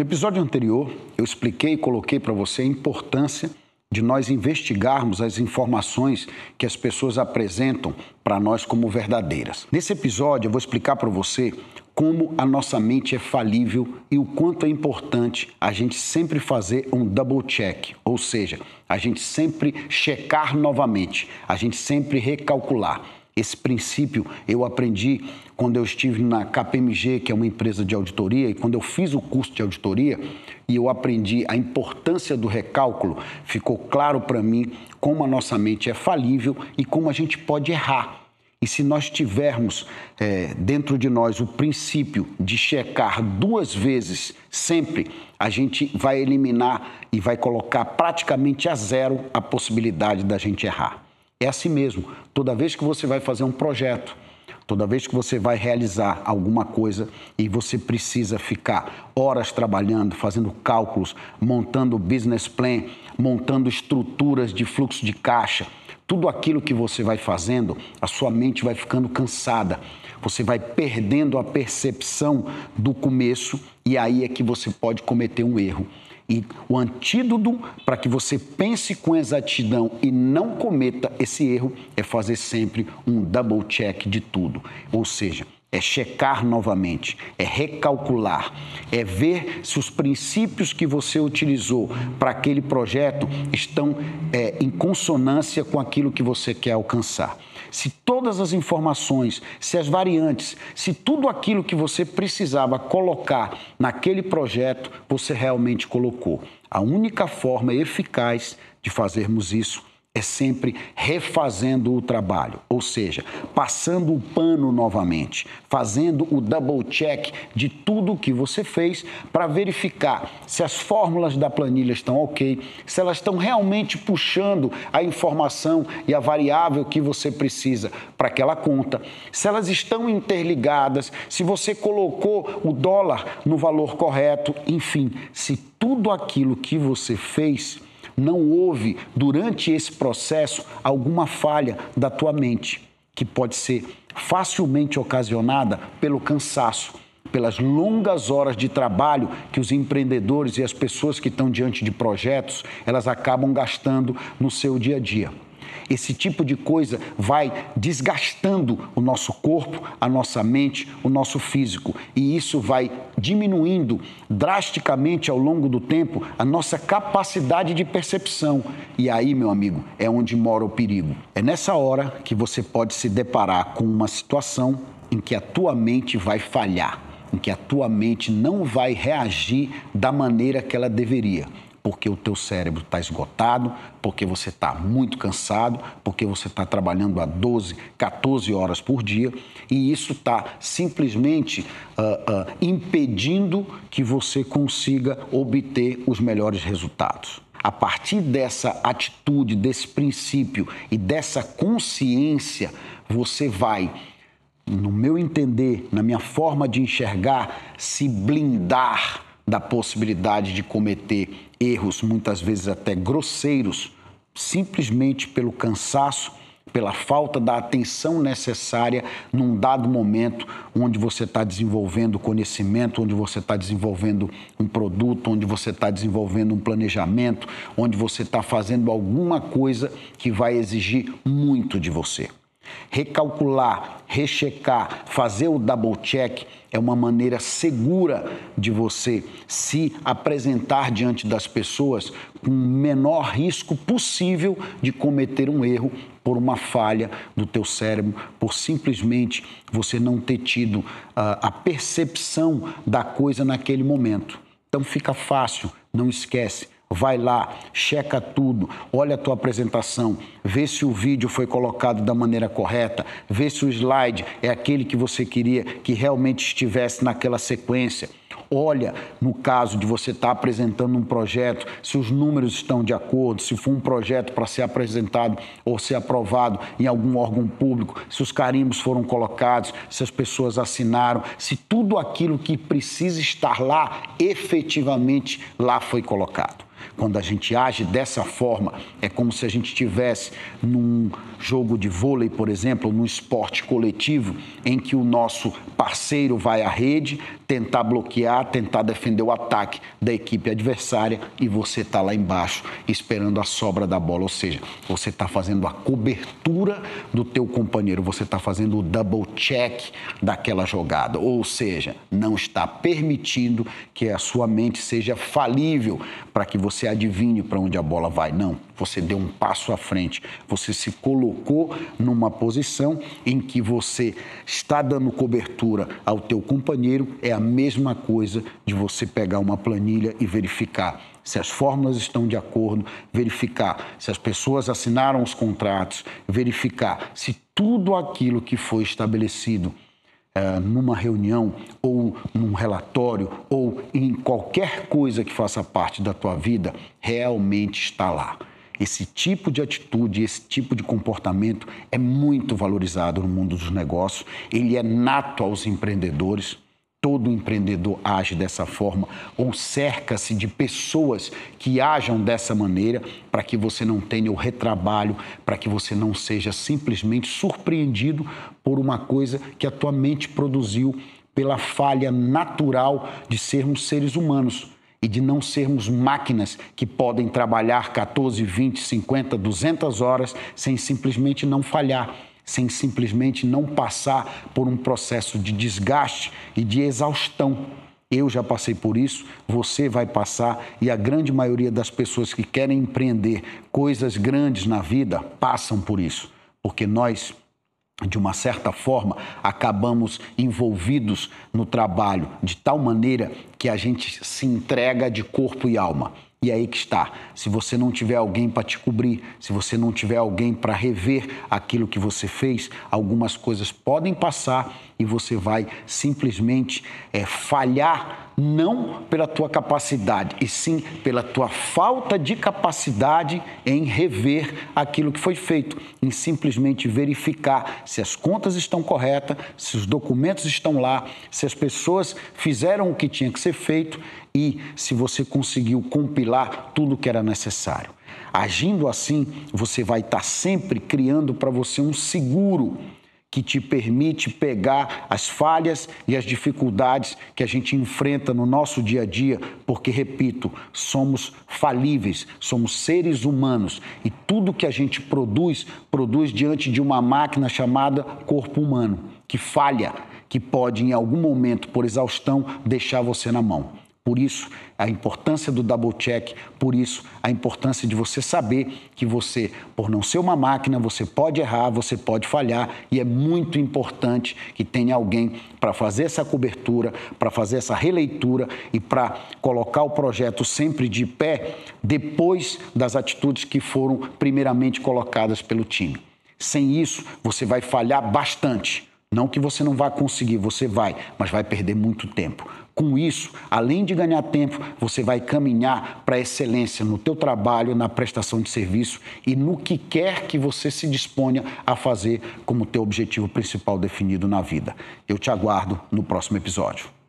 No episódio anterior, eu expliquei e coloquei para você a importância de nós investigarmos as informações que as pessoas apresentam para nós como verdadeiras. Nesse episódio, eu vou explicar para você como a nossa mente é falível e o quanto é importante a gente sempre fazer um double check, ou seja, a gente sempre checar novamente, a gente sempre recalcular. Esse princípio eu aprendi quando eu estive na KPMG, que é uma empresa de auditoria, e quando eu fiz o curso de auditoria e eu aprendi a importância do recálculo, ficou claro para mim como a nossa mente é falível e como a gente pode errar. E se nós tivermos é, dentro de nós o princípio de checar duas vezes sempre, a gente vai eliminar e vai colocar praticamente a zero a possibilidade da gente errar. É assim mesmo. Toda vez que você vai fazer um projeto, toda vez que você vai realizar alguma coisa e você precisa ficar horas trabalhando, fazendo cálculos, montando business plan, montando estruturas de fluxo de caixa, tudo aquilo que você vai fazendo, a sua mente vai ficando cansada. Você vai perdendo a percepção do começo e aí é que você pode cometer um erro. E o antídoto para que você pense com exatidão e não cometa esse erro é fazer sempre um double check de tudo. Ou seja, é checar novamente, é recalcular, é ver se os princípios que você utilizou para aquele projeto estão é, em consonância com aquilo que você quer alcançar se todas as informações, se as variantes, se tudo aquilo que você precisava colocar naquele projeto, você realmente colocou. A única forma eficaz de fazermos isso é sempre refazendo o trabalho, ou seja, passando o pano novamente, fazendo o double check de tudo que você fez para verificar se as fórmulas da planilha estão ok, se elas estão realmente puxando a informação e a variável que você precisa para aquela conta, se elas estão interligadas, se você colocou o dólar no valor correto, enfim, se tudo aquilo que você fez não houve durante esse processo alguma falha da tua mente, que pode ser facilmente ocasionada pelo cansaço, pelas longas horas de trabalho que os empreendedores e as pessoas que estão diante de projetos, elas acabam gastando no seu dia a dia. Esse tipo de coisa vai desgastando o nosso corpo, a nossa mente, o nosso físico. E isso vai diminuindo drasticamente ao longo do tempo a nossa capacidade de percepção. E aí, meu amigo, é onde mora o perigo. É nessa hora que você pode se deparar com uma situação em que a tua mente vai falhar, em que a tua mente não vai reagir da maneira que ela deveria porque o teu cérebro está esgotado, porque você está muito cansado, porque você está trabalhando a 12, 14 horas por dia e isso está simplesmente uh, uh, impedindo que você consiga obter os melhores resultados. A partir dessa atitude, desse princípio e dessa consciência, você vai no meu entender, na minha forma de enxergar, se blindar da possibilidade de cometer erros, muitas vezes até grosseiros, simplesmente pelo cansaço, pela falta da atenção necessária num dado momento onde você está desenvolvendo conhecimento, onde você está desenvolvendo um produto, onde você está desenvolvendo um planejamento, onde você está fazendo alguma coisa que vai exigir muito de você. Recalcular, rechecar, fazer o double check é uma maneira segura de você se apresentar diante das pessoas com o menor risco possível de cometer um erro por uma falha do teu cérebro, por simplesmente você não ter tido uh, a percepção da coisa naquele momento. Então fica fácil, não esquece Vai lá, checa tudo, olha a tua apresentação, vê se o vídeo foi colocado da maneira correta, vê se o slide é aquele que você queria que realmente estivesse naquela sequência. Olha, no caso de você estar apresentando um projeto, se os números estão de acordo, se for um projeto para ser apresentado ou ser aprovado em algum órgão público, se os carimbos foram colocados, se as pessoas assinaram, se tudo aquilo que precisa estar lá efetivamente lá foi colocado. Quando a gente age dessa forma, é como se a gente estivesse num jogo de vôlei, por exemplo, num esporte coletivo, em que o nosso parceiro vai à rede tentar bloquear, tentar defender o ataque da equipe adversária e você está lá embaixo esperando a sobra da bola, ou seja, você está fazendo a cobertura do teu companheiro, você está fazendo o double check daquela jogada, ou seja, não está permitindo que a sua mente seja falível para que você adivinhe para onde a bola vai. Não, você deu um passo à frente, você se colocou numa posição em que você está dando cobertura ao teu companheiro, é a mesma coisa de você pegar uma planilha e verificar se as fórmulas estão de acordo, verificar se as pessoas assinaram os contratos, verificar se tudo aquilo que foi estabelecido é, numa reunião ou num relatório ou em qualquer coisa que faça parte da tua vida realmente está lá. Esse tipo de atitude, esse tipo de comportamento é muito valorizado no mundo dos negócios, ele é nato aos empreendedores. Todo empreendedor age dessa forma ou cerca-se de pessoas que ajam dessa maneira para que você não tenha o retrabalho, para que você não seja simplesmente surpreendido por uma coisa que a tua mente produziu pela falha natural de sermos seres humanos e de não sermos máquinas que podem trabalhar 14, 20, 50, 200 horas sem simplesmente não falhar sem simplesmente não passar por um processo de desgaste e de exaustão. Eu já passei por isso, você vai passar e a grande maioria das pessoas que querem empreender coisas grandes na vida passam por isso, porque nós de uma certa forma, acabamos envolvidos no trabalho de tal maneira que a gente se entrega de corpo e alma. E aí que está. Se você não tiver alguém para te cobrir, se você não tiver alguém para rever aquilo que você fez, algumas coisas podem passar e você vai simplesmente é, falhar não pela tua capacidade, e sim pela tua falta de capacidade em rever aquilo que foi feito, em simplesmente verificar se as contas estão corretas, se os documentos estão lá, se as pessoas fizeram o que tinha que ser feito e se você conseguiu compilar tudo o que era necessário. Agindo assim, você vai estar sempre criando para você um seguro que te permite pegar as falhas e as dificuldades que a gente enfrenta no nosso dia a dia, porque, repito, somos falíveis, somos seres humanos e tudo que a gente produz, produz diante de uma máquina chamada corpo humano, que falha, que pode, em algum momento, por exaustão, deixar você na mão. Por isso, a importância do double check, por isso, a importância de você saber que você, por não ser uma máquina, você pode errar, você pode falhar e é muito importante que tenha alguém para fazer essa cobertura, para fazer essa releitura e para colocar o projeto sempre de pé depois das atitudes que foram primeiramente colocadas pelo time. Sem isso, você vai falhar bastante. Não que você não vá conseguir, você vai, mas vai perder muito tempo. Com isso, além de ganhar tempo, você vai caminhar para a excelência no teu trabalho, na prestação de serviço e no que quer que você se disponha a fazer como teu objetivo principal definido na vida. Eu te aguardo no próximo episódio.